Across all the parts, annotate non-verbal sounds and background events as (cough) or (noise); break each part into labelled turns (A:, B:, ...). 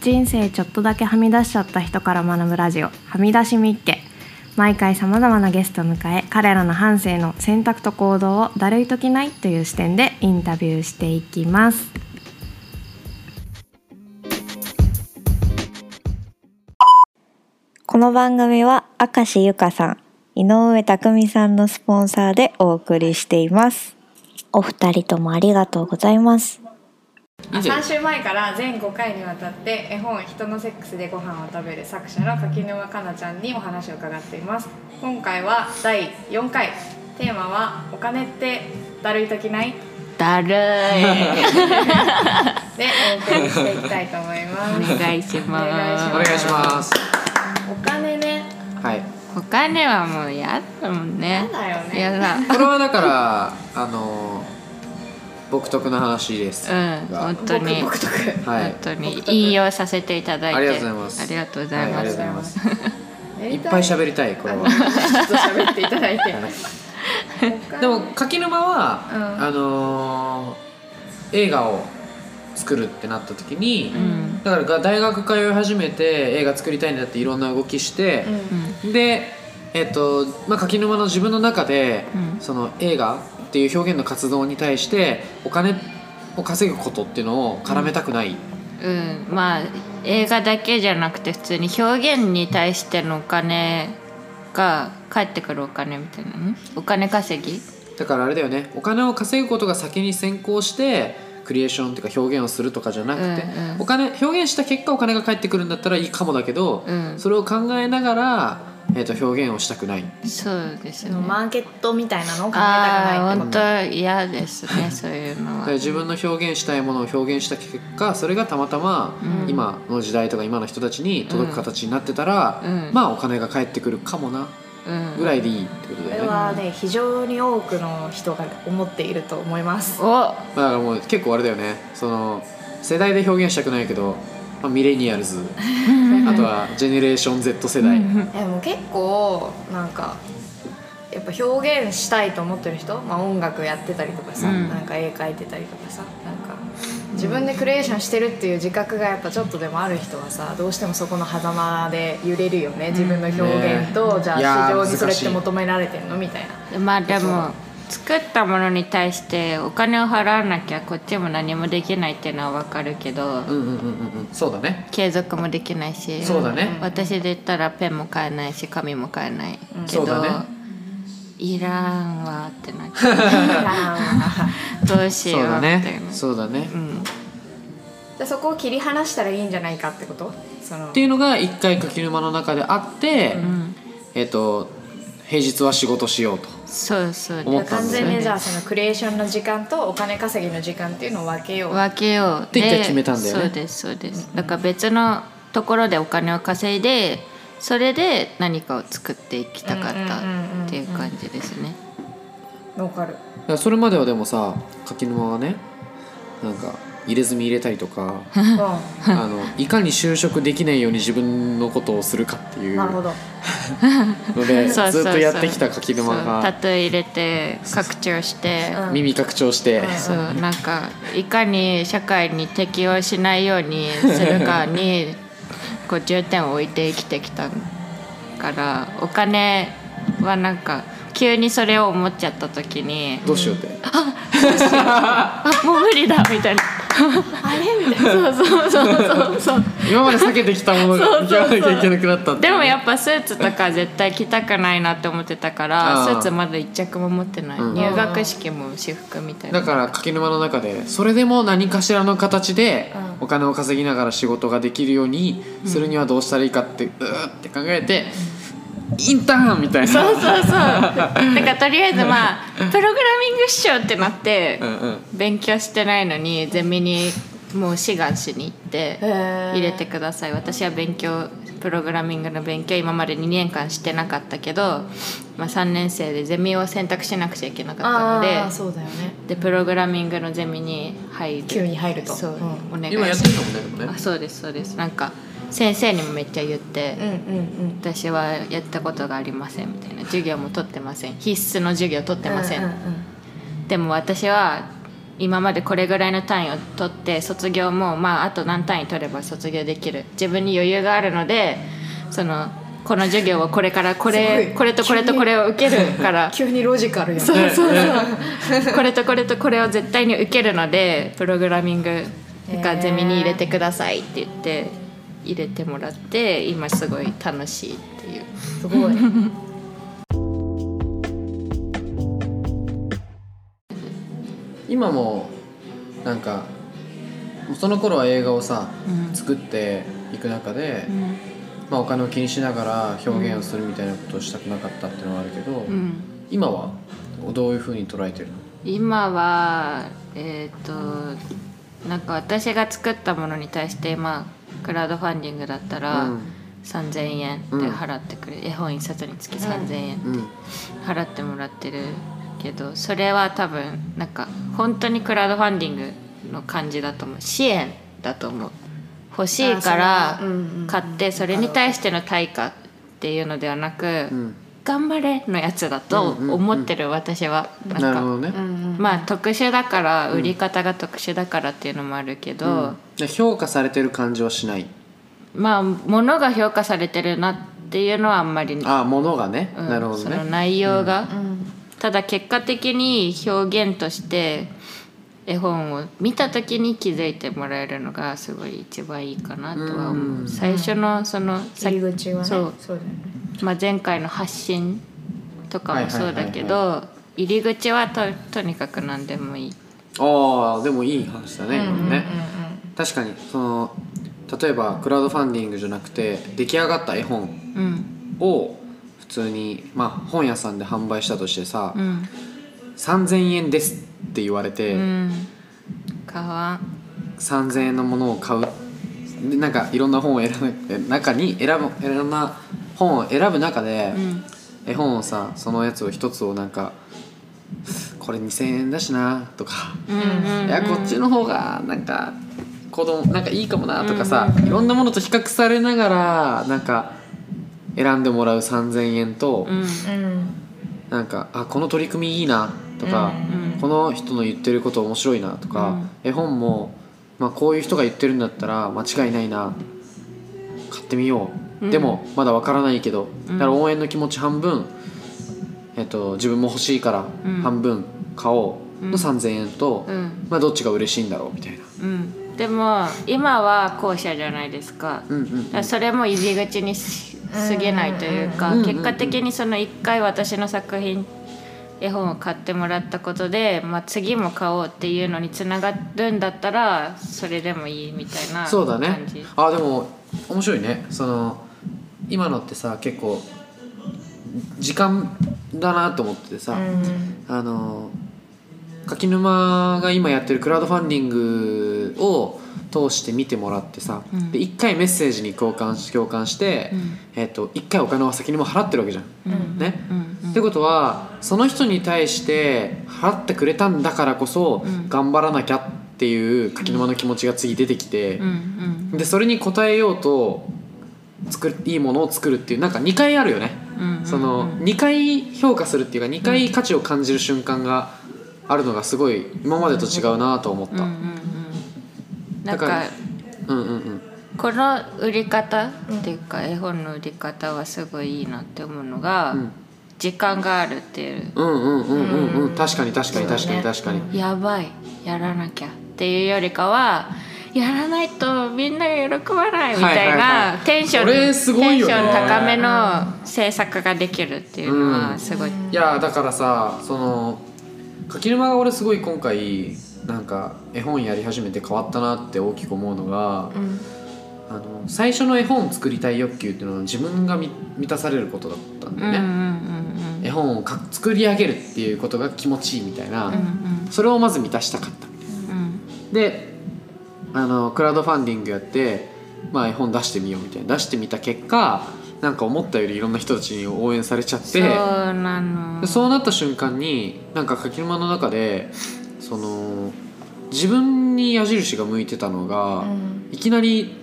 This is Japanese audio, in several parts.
A: 人生ちょっとだけはみ出しちゃった人から学ぶラジオはみ出しみっけ毎回さまざまなゲストを迎え彼らの半生の選択と行動をだるいときないという視点でインタビューしていきます。この番組は明石由香さん井上匠さんのスポンサーでお送りしています。お二人ともありがとうございます
B: 3週前から全5回にわたって絵本「人のセックスでご飯を食べる」作者の柿沼かなちゃんにお話を伺っています。今回は第4回。テーマは「お金ってだるい時ない?」
C: だるい。
B: でお送りしていきたいと思います。
C: お願いします。
B: お願いし
D: ます。
B: お金ね。
D: はい。
C: お金はもうやだもんね。
B: やだよね。
C: やだ。
D: これはだからあの独特な話です。
C: うん
D: が。
C: 本当に。
B: 僕独特
D: はい。
C: 本当に。引用させていただいて。
D: ありがとうございます。
C: ありがとうござい
D: はいあ
C: ます、
D: りがとうございます。い。ったぱい喋りたいこれは。
B: ちょっと喋っていただいて。
D: でも柿沼は、
B: うん。
D: あのー映画を作るってなった時に、
C: うん。
D: だからが大学通い始めて映画作りたいんだっていろんな動きして、でえっとまあ、柿沼の自分の中で、
C: うん。
D: その映画っていう表現の活動に対してお金を稼ぐことっていうのを絡めたくない、
C: うん、まあ映画だけじゃなくて普通に表現に対してのお金が返ってくるお金みたいなねお金稼ぎ？
D: だからあれだよね。お金を稼ぐことが先に先行してクリエーションっていうか表現をするとかじゃなくて、
C: うんうん。
D: お金表現した結果お金が返ってくるんだったらいいかもだけど、
C: うん。
D: それを考えながら、えー、と表現をしたくない。
C: そうですよね
B: マーケットみたいなのを考えたくないってこと
C: 本当嫌ですね (laughs) そういうのは。
D: だから自分の表現したいものを表現した結果それがたまたま
C: うん。
D: 今の時代とか今の人たちに届く形になってたら、
C: うん。
D: まあお金が返ってくるかもな
C: うん。
D: ぐらいでいいってこと
B: これ
D: だよね、
B: はね非常に多くの人が思っていると思います。
C: お。
D: まあだからもう結構あれだよね。その世代で表現したくないけど、まあ、ミレニアルズ。あとはジェネレーション Z 世代、
B: でも結構なんかやっぱ表現したいと思ってる人、まあ、音楽やってたりとかさ、
C: うん。
B: なんか絵描いてたりとかさなんか自分でクリエーションしてるっていう自覚がやっぱちょっとでもある人はさどうしてもそこの狭間で揺れるよね。自分の表現と、じゃ
D: いやー
B: あ市場にそれって求められてんの？みたいな。
C: まあでも作ったものに対してお金を払わなきゃこっちも何もできないっていうのは分かるけど
D: うんうんうんうんうん。そうだね。
C: 継続もできないし
D: そうだね。
C: 私で言ったらペンも買えないし紙も買えないけど、
D: そうだね。
C: いらんわってなっちゃう。どうしよ
D: そううだ
C: っていう
D: ね。そうだね、っ
C: うん。
B: じゃあそこを切り離したらいいんじゃないかってこと？その。
D: ていうのが一回柿沼の中であって、
C: うん。
D: えっ、と平日は仕事しようと
C: そうそう。
D: 思ったんですね。
B: 完全にじゃあそのクリエーションの時間とお金稼ぎの時間っていうのを分けよう。
C: 分けよう
D: って一回決めたんだよね。
C: そうです。そうです。だから別のところでお金を稼いでそれで何かを作っていきたかったっていう感じですね。
B: わかる。
D: だからそれまではでもさ柿沼はねなんか入れ墨入れたりとか
B: う
D: あのいかに就職できないように自分のことをするかっていうん
B: なるほど。
D: ので (laughs) ずっとやってきた柿沼
C: そう。タ
D: が
C: トゥー入れて拡張して。
B: うん。
D: 耳拡張して、
C: そう。なんかいかに社会に適応しないようにするかに (laughs) こう重点を置いて生きてきたからお金はなんか急にそれを思っちゃった時に
D: どうしようって、
C: あ (laughs) もう無理だみたいな
B: あれ？みたいな。
C: そうそうそうそうそう。
D: 今まで避けてきたもの行かなきゃいけなくなった
C: でもやっぱスーツとか絶対着たくないなって思ってたからスーツまだ一着も持ってない、
D: うん。
C: 入学式も私服みたいな。
D: だから柿沼の中でそれでも何かしらの形でお金を稼ぎながら仕事ができるようにするにはどうしたらいいかってうーって考えてインターンみたいな。
C: そうそうそう。だからとりあえずまあプログラミング師匠ってなって
D: うんうん。
C: 勉強してないのにゼミにもう志願しに行って
B: へー。
C: 入れてください。私は勉強プログラミングの勉強今まで2年間してなかったけど、まあ、3年生でゼミを選択しなくちゃいけなかったの
B: あ
C: で
B: あそうだよね。
C: でプログラミングのゼミに入る。
B: 急に入ると。
C: そう、
B: うん。
C: お願い
D: 今やってるのもねでもね。
C: あそうですそうです。なんか先生にもめっちゃ言って、私はやったことがありませんみたいな。授業も取ってません。必須の授業取ってません、でも私は今までこれぐらいの単位を取って卒業もまああと何単位取れば卒業できる。自分に余裕があるのでそのこの授業をこれからこれ
B: い。
C: これとこれとこれを受けるから。
B: 急にロジカルや。ん
C: そうそうそう。これとこれとこれを絶対に受けるのでプログラミングがゼミに入れてくださいって言って入れてもらって今すごい楽しいっていう。
B: すごい。(laughs)
D: 今もなんかその頃は映画をさ、
C: うん。
D: 作っていく中で、
C: うん。
D: まあ、お金を気にしながら表現をするみたいなことをしたくなかったっていうのはあるけど、
C: うん。
D: 今はどういうふうに捉えてるの？
C: 今はえっ、となんか私が作ったものに対してまあクラウドファンディングだったら、
D: うん。
C: 3,000円で払ってくれ、絵本一冊につき3,000円
D: うん。
C: 払ってもらってるけどそれは多分なんか本当にクラウドファンディングの感じだと思う。支援だと思う。欲しいから買ってそれに対しての対価っていうのではなく、
D: うん
C: 頑張れのやつだと思ってる私は。なんか
D: なるほどね、
C: まあ特殊だから売り方が特殊だからっていうのもあるけど、
D: で評価されてる感じはしない。
C: まあ物が評価されてるなっていうのはあんまり、
D: ああものがね、
C: うん。
D: なるほど
C: その
D: ね
C: 内容が、
B: うん。
C: ただ結果的に表現として絵本を見た時に気づいてもらえるのがすごい一番いいかなとは思う、
D: うん。
C: 最初のそのさ
B: 入り口はね。
C: そう。
B: そうだよね
C: まあ、前回の発信とかもそうだけど入り口はととにかく何でもいい。
D: ああでもいい話だね、
B: うんうんうん
D: 今のね。確かにその例えばクラウドファンディングじゃなくて出来上がった絵本
C: うん。
D: を普通に、まあ、本屋さんで販売したとしてさ、
C: うん。
D: 3000円ですって言われて、
C: うん。かわん。
D: 3000円のものを買う。でなんかいろんな本を選ぶ。中に選ぶいろんな本を選ぶ中で、
C: うん。
D: 絵本をさそのやつを一つをなんかこれ2000円だしなとか、
C: うんうん
D: いやこっちの方がなんか子供なんかいいかもなとかさ、いろんなものと比較されながらなんか選んでもらう3000円と、
C: うん。
B: うん
D: なんかあこの取り組みいいなとか、
C: うん
D: この人の言ってること面白いなとか、絵本も、まあ、こういう人が言ってるんだったら間違いないな買ってみよう、
C: うん
D: でもまだわからないけど
C: うん。
D: だから応援の気持ち半分、えっと、自分も欲しいから
C: うん。
D: 半分買おう
C: うん。
D: の3000円と、
C: うん。
D: まあ、どっちが嬉しいんだろうみたいな。
C: うん。でも今は後者じゃないですか,、それも入り口にし過ぎないというか、
D: うん
C: 結果的にその1回私の作品絵本を買ってもらったことで、まあ、次も買おうっていうのにつながるんだったらそれでもいいみたいな
D: そうだね。
C: 感じ。
D: あでも面白いね。その今のってさ結構時間だなと思っててさ、あの柿沼が今やってるクラウドファンディングを通して見てもらってさ、
C: うん。
D: で1回メッセージに共感し共感して、
C: うん。
D: えっと1回お金は先にも払ってるわけじゃん。
C: うん。
D: ね。ってことはその人に対して払ってくれたんだからこそ、
C: うん。
D: 頑張らなきゃっていう柿沼の気持ちが次出てきて、でそれに応えようと作るいいものを作るっていうなんか2回あるよね、
C: うんうん
D: その2回評価するっていうか2回価値を感じる瞬間があるのがすごい今までと違うなと思った、
C: うんうんうんなん
D: だから
C: か
D: うんうんうん。
C: この売り方っていうか絵本の売り方はすごいいいなって思うのが、
D: うん。
C: 時間があるっていう。
D: うんうんうんうんうん。確かに確かに確かに確かに。
C: やばい。やらなきゃっていうよりかはやらないとみんなが喜ばないみたい
D: はいはい
C: な
D: はい。
C: テンション、
D: これすごいよね。
C: テンション高めの制作ができるっていうの
D: うん
C: はすごい、
D: いやだからさその柿沼が俺すごい今回なんか絵本やり始めて変わったなって大きく思うのが、あの最初の絵本作りたい欲求っていうのは自分が満満たされることだったんだよね、
C: うんうんうん
D: 絵本をか作り上げるっていうことが気持ちいいみたいな、
C: うんうん
D: それをまず満たしたかった。
C: うん。
D: であのクラウドファンディングやって、まあ、絵本出してみようみたいな。出してみた結果なんか思ったよりいろんな人たちに応援されちゃって
C: そうなの。
D: でそうなった瞬間になんか柿沼の中でその自分に矢印が向いてたのが、いきなり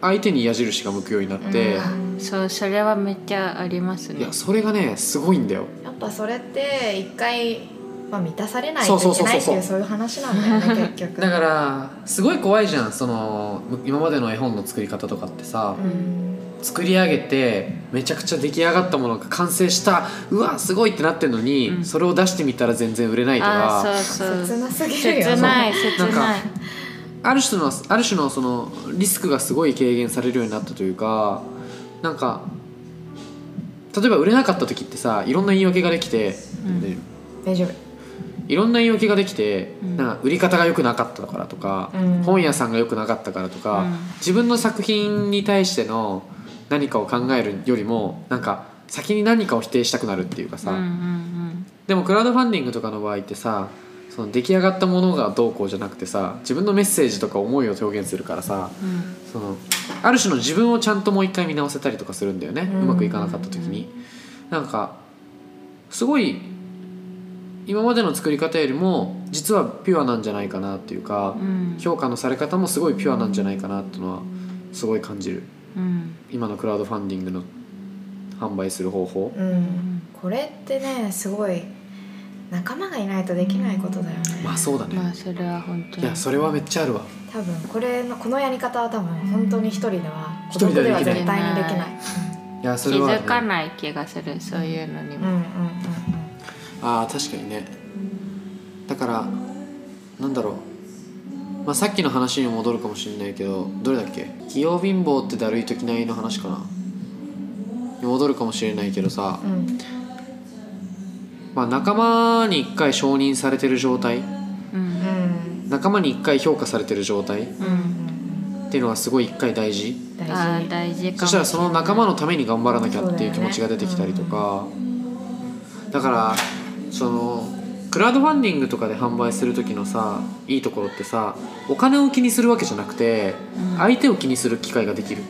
D: 相手に矢印が向くようになって、
C: そうそれはめっちゃありますね。
D: いやそれがねすごいんだよ。
B: やっぱそれって一回まあ、満たされないといけないっていうそういう話なんだよね結局。
D: だからすごい怖いじゃん。その今までの絵本の作り方とかってさ、
B: うん。
D: 作り上げてめちゃくちゃ出来上がったものが完成したうわすごいってなってるのに、
C: うん。
D: それを出してみたら全然売れないと
C: あ
D: か
C: ーそうそう。
B: 切なすぎるよ。
C: 切ない切
D: なんか
C: ない
D: ある種のある種のそのリスクがすごい軽減されるようになったというかなんか例えば売れなかった時ってさいろんな言い訳ができて、
C: ん。
D: で
B: 大丈夫
D: いろんな言い訳ができて、
C: ん。
D: なんか売り方が良くなかったからとか、
B: うん。
D: 本屋さんが良くなかったからとか、
C: うん。
D: 自分の作品に対しての何かを考えるよりもなんか先に何かを否定したくなるっていうかさ、
C: うんうん
D: でもクラウドファンディングとかの場合ってさその出来上がったものがどうこうじゃなくてさ自分のメッセージとか思いを表現するからさ
C: うん。うん
D: そのある種の自分をちゃんともう一回見直せたりとかするんだよね、
B: う
D: うんまくいかなかった時に。なんかすごい今までの作り方よりも実はピュアなんじゃないかなっていうか、
C: うん。
D: 評価のされ方もすごいピュアなんじゃないかなっていうのはすごい感じる。
C: うん。
D: 今のクラウドファンディングの販売する方法。
B: うん。これってねすごい仲間がいないとできないことだよね。
D: まあそうだね、
C: まあそれは本当に。
D: いやそれはめっちゃあるわ。
B: 多分これのこのやり方は多分本当に一人では
D: 一人では
B: 絶対にできない。
D: いやそ
C: 気
D: れは、ね、
C: づかない気がするそういうのにも。
B: うんうんうん
D: あー確かにね。だからなんだろう、まあ、さっきの話に戻るかもしれないけどどれだっけ？器用貧乏ってだるい時ないの話かな。に戻るかもしれないけどさ、
B: うん。うん
D: まあ、仲間に一回承認されてる状態。
C: うん。
B: うん
D: 仲間に一回評価されてる状態。っ
C: うん。
D: ていうのがすごい一回大事。
B: 大事
C: 大事かも
D: そしたらその仲間のために頑張らなきゃっていう気持ちが出てきたりとか。だ,、からそのクラウドファンディングとかで販売する時のさいいところってさお金を気にするわけじゃなくて、
C: うん。
D: 相手を気にする機会ができる。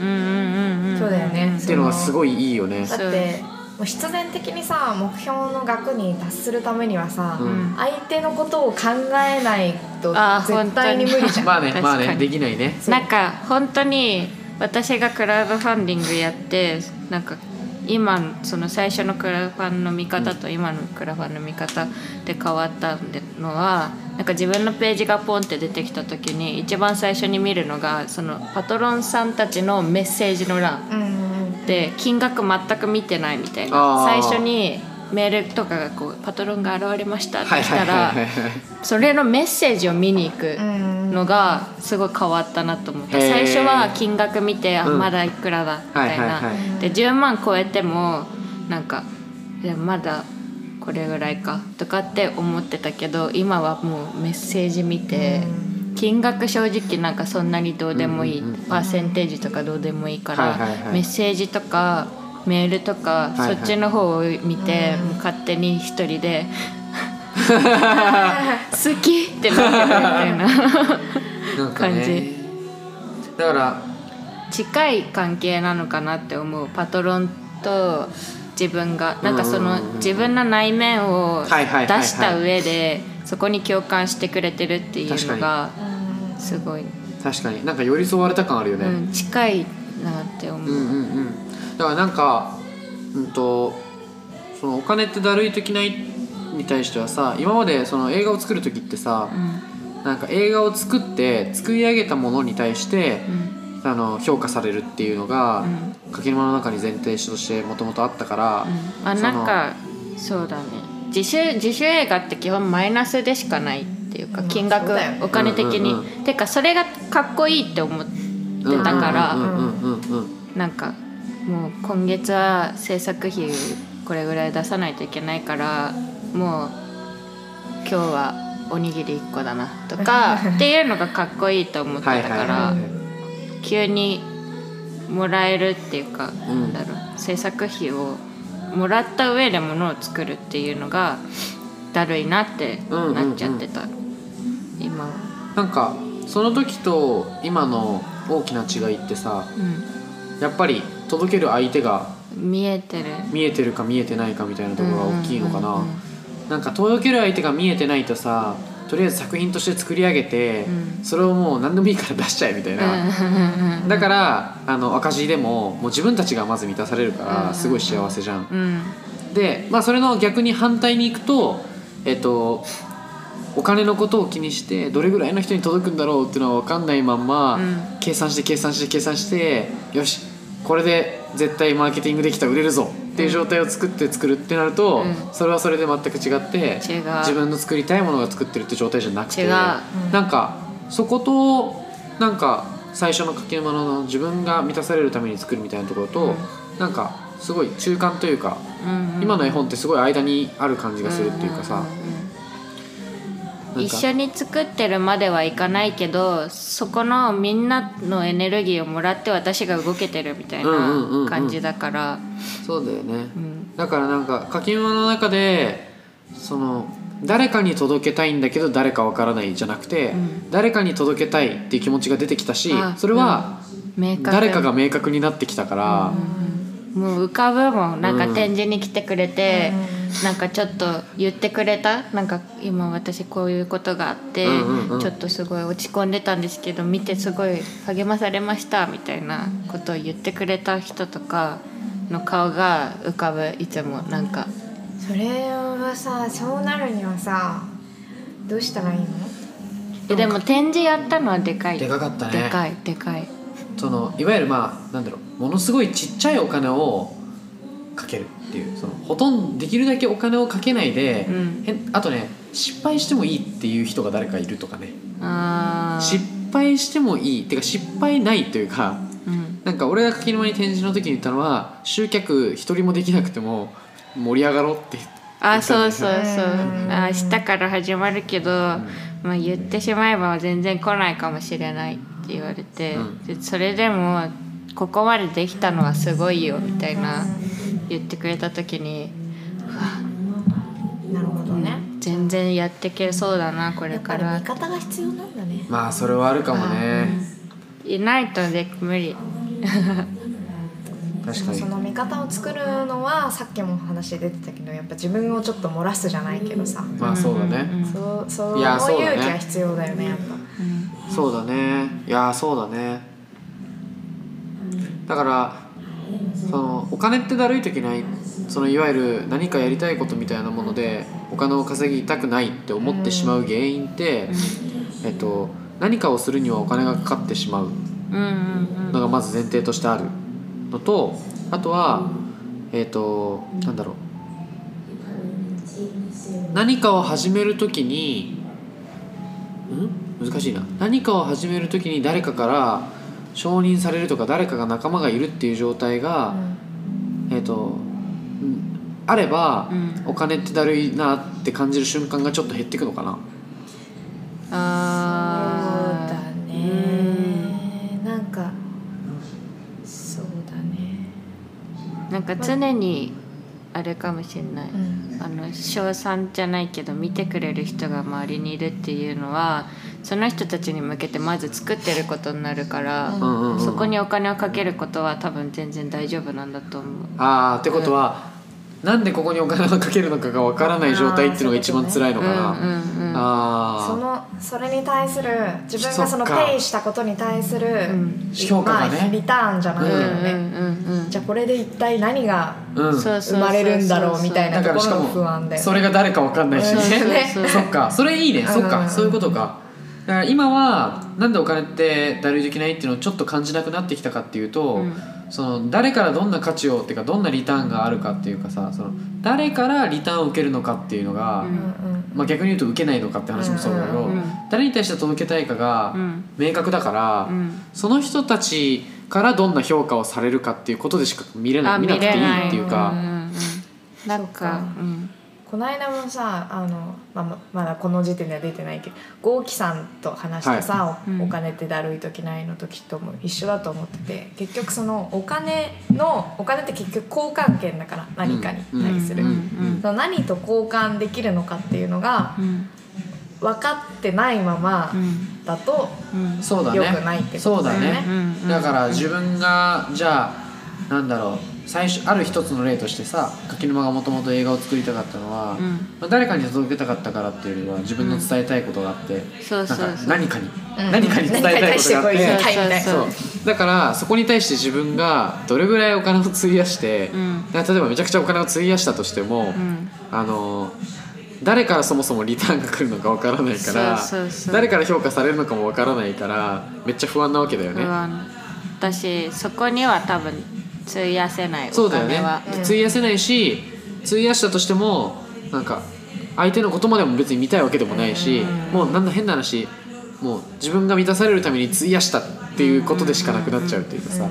C: うんうんうんうん。
B: そうだよね。
D: っていうのがすごいいいよね。
B: だってもう必然的にさ目標の額に達するためにはさ、
D: うん。
B: 相手のことを考えないと絶対に無理じゃん。
D: まあねまあねできないね。
C: なんか本当に私がクラウドファンディングやってなんか今その最初のクラファンの見方と今のクラファンの見方で変わったのはなんか自分のページがポンって出てきた時に一番最初に見るのがそのパトロンさんたちのメッセージの欄。で金額全く見てないみたい
D: あ
C: な
D: ー。
C: 最初にメールとかがこうパトロンが現れました。って来たら。それのメッセージを見に行く
B: うん
C: のがすごい変わったなと思った。最初は金額見てあ
D: うん
C: まだいくらだみたいな、で10万超えてもなんかいやまだこれぐらいかとかって思ってたけど今はもうメッセージ見て金額正直なんかそんなにどうでもいい。パーセンテージとかどうでもいいからメッセージとかメールとか
D: はいはい。
C: そっちの方を見て勝手に一人で (laughs) 好きってなってるみたいな。感じ。
D: だから
C: 近い関係なのかなって思う。パトロンと自分が。なんかその自分の内面を出した上でそこに共感してくれてるっていうのがすごい、
D: 確かに。なんか寄り添われた感あるよね。
C: うん、近いなって思う、
D: うんうんうんだからなんかうんとそのお金ってだるいときないに対してはさ今までその映画を作る時ってさ、なんか映画を作って作り上げたものに対して、あの評価されるっていうのが、柿沼の中に前提としてもともとあったから、
C: うん。あなんかそうだね。自主自主映画って基本マイナスでしかないっていうか
B: うん。
C: 金額、お金的に、
D: うんうん
C: てかそれがかっこいいって思ってたから、
D: うんうんうんうんうん。
C: なんかもう今月は制作費これぐらい出さないといけないからもう今日はおにぎり1個だなとか (laughs) っていうのがかっこいいと思ってたから、急にもらえるっていうか、
D: うん。
C: なんだろう制作費をもらった上で物を作るっていうのがだるいなってなっちゃってた、今は。
D: なんかその時と今の大きな違いってさやっぱり届ける相手が
C: うん、見えてる。
D: 見えてるか見えてないかみたいなところが大きいのかな、なんか届ける相手が見えてないとさとりあえず作品として作り上げて、
C: うん。
D: それをもう何でもいいから出しちゃえみたいな、
C: うん。
D: だからあの赤字でももう自分たちがまず満たされるか
C: うん
D: らすごい幸せじゃん、
C: うん。
D: でまあそれの逆に反対に行くとえっとお金のことを気にしてどれぐらいの人に届くんだろうっていうのは分かんないまんま、
C: うん。
D: 計算して計算して計算してよしこれで絶対マーケティングできた売れるぞ。っていう状態を作って作るってなると、
C: うん。
D: それはそれで全く違って自分の作りたいものが作ってるって状態じゃなくて
C: 違う。
D: なんかそことなんか最初の柿沼の自分が満たされるために作るみたいなところと、
C: うん。
D: なんかすごい中間というか、今の絵本ってすごい間にある感じがするっていうかさ、
C: んんうん
D: なんか
C: 一緒に作ってるまではいかないけどそこのみんなのエネルギーをもらって私が動けてるみたい
D: うんうんうんうん。
C: な感じだから。
D: そうだよね、
C: ん。
D: だからなんか柿沼の中でその誰かに届けたいんだけど誰かわからないじゃなくて、
C: ん。
D: 誰かに届けたいっていう気持ちが出てきたし
C: あ
D: それは
C: 明確
D: 誰かが明確になってきたから、
C: もう浮かぶもん。なんか
D: うん。
C: 展示に来てくれて、なんかちょっと言ってくれた？なんか今私こういうことがあって、
D: うんうんうん。
C: ちょっとすごい落ち込んでたんですけど見てすごい励まされましたみたいなことを言ってくれた人とかの顔が浮かぶ。いつもなんか。
B: それはさそうなるにはさどうしたらいいの？
C: えでも展示やったのはでかい。
D: でかかったね。
C: でかいでかい。
D: そのいわゆるまあなんだろう。ものすごいちっちゃいお金をかけるっていうそのほとんどできるだけお金をかけないで、
C: うん。
D: あとね失敗してもいいっていう人が誰かいるとかね。失敗してもいいっていうか失敗ないというか
C: うん。
D: なんか俺が柿沼に展示の時に言ったのは集客一人もできなくても盛り上がろうって
C: あそうそうそう
B: う。ん
C: あ明日から始まるけど、まあ、言ってしまえば全然来ないかもしれないって言われて、
D: うん。
C: でそれでもここまでできたのはすごいよみたいな言ってくれた時に
B: なるほどね。
C: 全然やっていけそうだなこ
B: やっぱり
C: れから
B: 味方が必要なんだね。
D: まあそれはあるかもね。
C: いないとで無理。(laughs)
D: 確かに。
B: その味方を作るのはさっきも話出てたけどやっぱ自分をちょっと漏らすじゃないけどさ、
D: まあそうだね、
C: うん。
B: そうそう
D: いう
B: 勇気は必要だよねやっぱ。
D: そうだね。いやーそうだね。だからそのお金ってだるい時ないそのいわゆる何かやりたいことみたいなものでお金を稼ぎたくないって思ってしまう原因って、えっと、何かをするにはお金がかかってしまうのがまず前提としてあるのとあとはえっ、となんだろう。何かを始めるときにん？難しいな。何かを始めるときに誰かから承認されるとか誰かが仲間がいるっていう状態が、えっ、とうんあれば、
C: うん。
D: お金ってだるいなって感じる瞬間がちょっと減っていくのかな。
C: あー。
B: そうだね。なんか。そうだね。
C: なんか常にあれかもしれない、
B: うん。
C: あの賞賛じゃないけど見てくれる人が周りにいるっていうのはその人たちに向けてまず作ってることになるから、
D: うんうんうん
C: そこにお金をかけることは多分全然大丈夫なんだと思う。
D: あーってことは、なんでここにお金をかけるのかがわからない状態っていうのが一番辛いのかな、
B: そのそれに対する自分がそのペイしたことに対する、
C: ん
D: 評価がね。
B: まあ、リターンじゃないけどね、
C: うんうんうん
B: じゃあこれで一体何が
D: あうん。
C: そう
B: 生まれるんだろうみたいなところの
D: だからしかも
B: 不安だよね
D: それが誰かわかんないしね、(laughs)
C: そ
D: っか。それいいね、そっ
B: うん。
D: かそういうことかだから今はなんでお金ってだるいできないっていうのをちょっと感じなくなってきたかっていうと、
C: うん。
D: その誰からどんな価値をっていうかどんなリターンがあるかっていうかさその誰からリターンを受けるのかっていうのが、
C: うん。
B: うん
D: まあ、逆に言うと受けないのかって話もそうだけど、
B: うん。
C: うん。
D: 誰に対して届けたいかが
C: うん。
D: 明確だから、
C: うん。
D: その人たちからどんな評価をされるかっていうことでしか見れない
C: あ
D: 見なくていいっていうか、
C: んんうんなん。か。うん
B: この間もさあの、まあま、まだこの時点では出てないけど豪輝さんと話したさ、
C: い。うん。
B: おお金ってだるい時ないの時とも一緒だと思ってて結局そのお金のお金って結局交換権だから何かに対する、何と交換できるのかっていうのが
C: うん。
B: 分かってないまま
C: うん。
B: だと
C: うん。
D: そうだね。
B: 良くないって
D: そうだ
B: ことだよね。
D: ね、
C: うん。うん。
D: だから自分がじゃあなんだろう最初ある一つの例としてさ柿沼がもともと映画を作りたかったのは、
C: うん。
D: まあ、誰かに届けたかったからっていうよりは自分の伝えたいことがあって、
C: そう
D: か何かに、
B: うん。
D: 何かに伝えたいことがあって
C: そう
D: そう。だからそこに対して自分がどれぐらいお金を費やして、
C: うん。
D: 例えばめちゃくちゃお金を費やしたとしても、
C: うん。
D: あの誰からそもそもリターンが来るのかわからないから誰から評価されるのかもわからないからめっちゃ不安なわけだよね、
C: 不安。私そこには多分費やせない。お
D: そうだよね。費やせないし費やしたとしてもなんか相手のことまでも別に見たいわけでもないし、もうなんだ変な話もう自分が満たされるために費やしたっていうことでしかなくなっちゃうっていうかさ、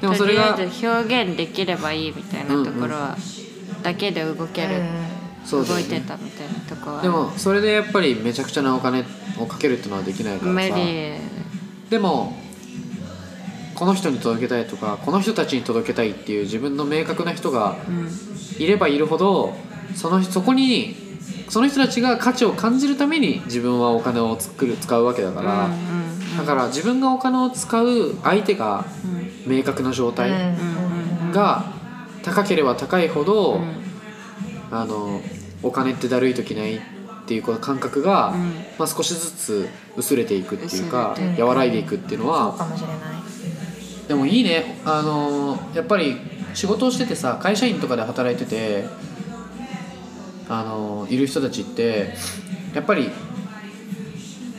D: でもそれが
C: 表現できればいいみたいなところは、だけで動ける、
D: そうだよね
C: 動いてたみたいなところは。
D: でもそれでやっぱりめちゃくちゃなお金をかけるっていうのはできないから
C: 無
D: さ
C: 理。
D: でもこの人に届けたいとかこの人たちに届けたいっていう自分の明確な人がいればいるほどそのそこにその人たちが価値を感じるために自分はお金を作る使うわけだから、だから自分がお金を使う相手が明確な状態が高ければ高いほど、あのお金ってだるい時ないっていうこの感覚が、まあ、少しずつ薄れていくっていうか和らいでいくっていうのはでもいいね。あのやっぱり仕事をしててさ会社員とかで働いててあのいる人たちってやっぱり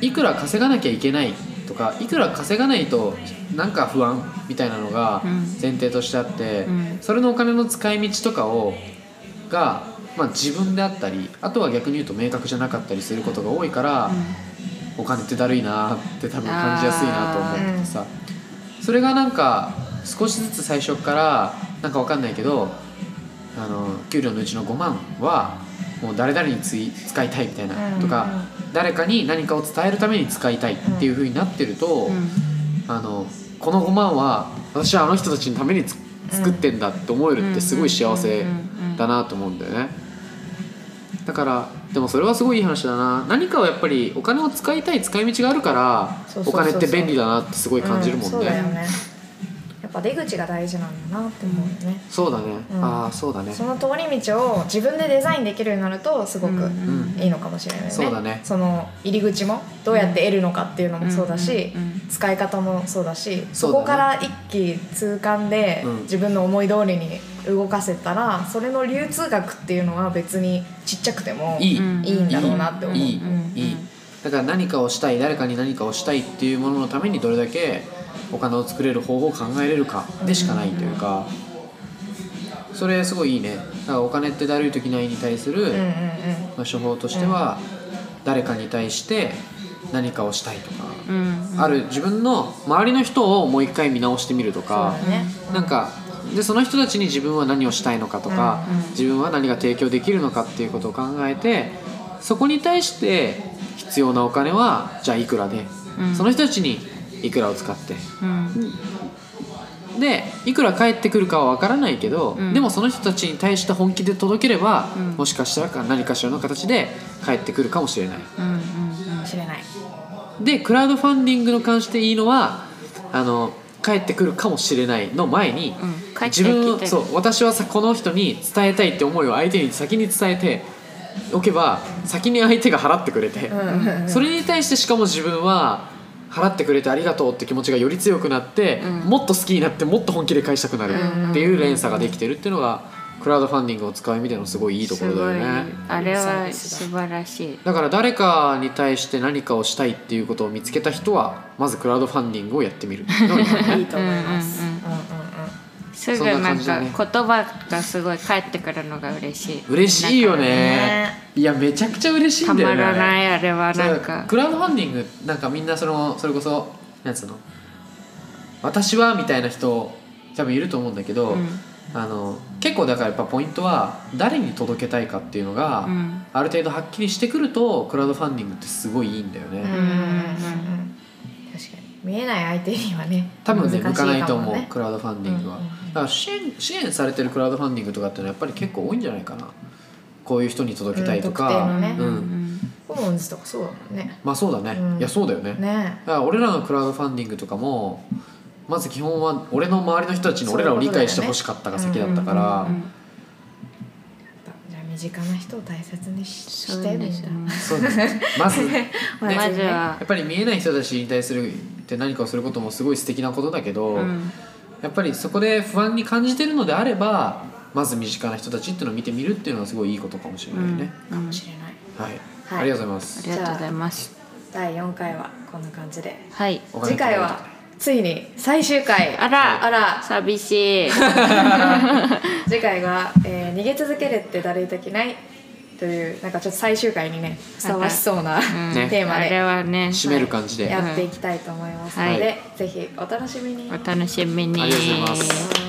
D: いくら稼がなきゃいけないとかいくら稼がないとなんか不安みたいなのが
C: うん。
D: 前提としてあって、
C: うん。
D: それのお金の使い道とかをが、まあ、自分であったりあとは逆に言うと明確じゃなかったりすることが多いから、お金ってだるいなって多分感じやすいなと思っててさそれがなんか少しずつ最初からなんかわかんないけどあの給料のうちの5万はもう誰々につい使いたいみたいな、
B: うん
D: とか誰かに何かを伝えるために使いたいっていう風になってると、あのこの5万は私はあの人たちのためにつ作ってんだって思えるってすごい幸せだなと思うんだよね。だからでもそれはすごいいい話だな。何かをやっぱりお金を使いたい使い道があるからお金って便利だなってすごい感じるもん
B: うんそうだよ
D: ね。
B: ねやっぱ出口が大事なんだなって思うよね、
D: そうだね、
B: うん。
D: ああそうだね。
B: その通り道を自分でデザインできるようになるとすごく
D: ん
B: いいのかもしれないよね、
D: そうだね。
B: その入り口もどうやって得るのかっていうのもそうだし、
C: うんうんうん。
B: 使い方もそうだし
D: そ
B: こから一気通貫で
D: うん。
B: 自分の思い通りに動かせたら、それの流通額っていうのは別にちっちゃくても
D: いい、
C: うん
B: いいんだろうなって思う。
D: いい、
C: うん。
D: いい。だから何かをしたい誰かに何かをしたいっていうもののためにどれだけお金を作れる方法を考えれるかでしかないというか、それすごいいいね。だからお金ってだるい時ないに対する、
B: うんうんうん。
D: まあ、処方としては、誰かに対して何かをしたいとか、
C: うん
D: ある自分の周りの人をもう一回見直してみるとか
B: だ、ね。
D: なんかでその人たちに自分は何をしたいのかとか、自分は何が提供できるのかっていうことを考えてそこに対して必要なお金はじゃあいくらで、
C: うん。
D: その人たちにいくらを使って。
C: うん。
D: でいくら返ってくるかは分からないけど、
C: うん。
D: でもその人たちに対して本気で届ければ、
C: うん。
D: もしかしたら何かしらの形で返ってくるかもしれない。
C: うんうん
B: かもしれない。
D: でクラウドファンディングの関していいのはあの返ってくるかもしれないの前に、自
C: る
D: 分そう私はさこの人に伝えたいって思いを相手に先に伝えておけば先に相手が払ってくれて、それに対してしかも自分は払ってくれてありがとうって気持ちがより強くなって、
C: うん。
D: もっと好きになってもっと本気で返したくなるっていう連鎖ができてるっていうのがクラウドファンディングを使う意味でのすごいいいところだよね。
C: すごい。あれは素晴らしい。
D: だから誰かに対して何かをしたいっていうことを見つけた人はまずクラウドファンディングをやってみる。いい
B: と思います。
C: う
B: うんんうんうん
C: すぐ
D: そんな
C: なんか言葉がすごい返ってくるのが嬉しい。
D: 嬉しいよね。
B: ね
D: いやめちゃくちゃ嬉しいんだよね
C: たまらないあれはなんか。
D: クラウドファンディングなんかみんなそのそれこそなんつうの私はみたいな人多分いると思うんだけど、
C: うん。
D: あの結構だからやっぱポイントは誰に届けたいかっていうのが、
C: うん。
D: ある程度はっきりしてくるとクラウドファンディングってすごいいいんだよね、
B: うんうんうんうん。確かに。見えない相手にはね
D: 多分ね向かないと思うクラウドファンディングは、
B: うんうんうん。
D: だから支援支援されてるクラウドファンディングとかってのはやっぱり結構多いんじゃないかなこういう人に届けたいとか、
B: うん。特定のね
D: うん。
B: コモンズとかそうだもん。ね
D: まあそうだね、
B: うん。
D: いやそうだよね。
B: ね。
D: だから俺らのクラウドファンディングとかもまず基本は俺の周りの人たちに俺らを理解してほしかったが先だったから
C: うん。
B: じゃあ身近な人を大切にし
C: そう
B: してみん
C: ですよ
B: な。
D: そうだね。まず。ね
B: まず
C: まずは
D: やっぱり見えない人たちに対するって何かをすることもすごい素敵なことだけど、
C: うん。
D: やっぱりそこで不安に感じてるのであればまず身近な人たちっていうのを見てみるっていうのはすごいいいことかもしれないね、
B: かもしれない。
D: はい、
B: はい。
D: ありがとうございま
C: あ
D: す
C: りがとうございます。
B: 第4回はこんな感じで。
C: はい。
B: 次回はついに最終回。
C: あら。
B: あら。(laughs)
C: 寂しい。(laughs)
B: 次回は、えー逃げ続けるって誰いときない」というなんかちょっと最終回にねふさわしそうな、
C: うん。
D: ね。
B: テーマで
C: はね。
D: 締める感じで、
B: やっていきたいと思いますので、ぜひお楽しみに。
C: お楽しみに。
D: ありがとうございます。
B: はい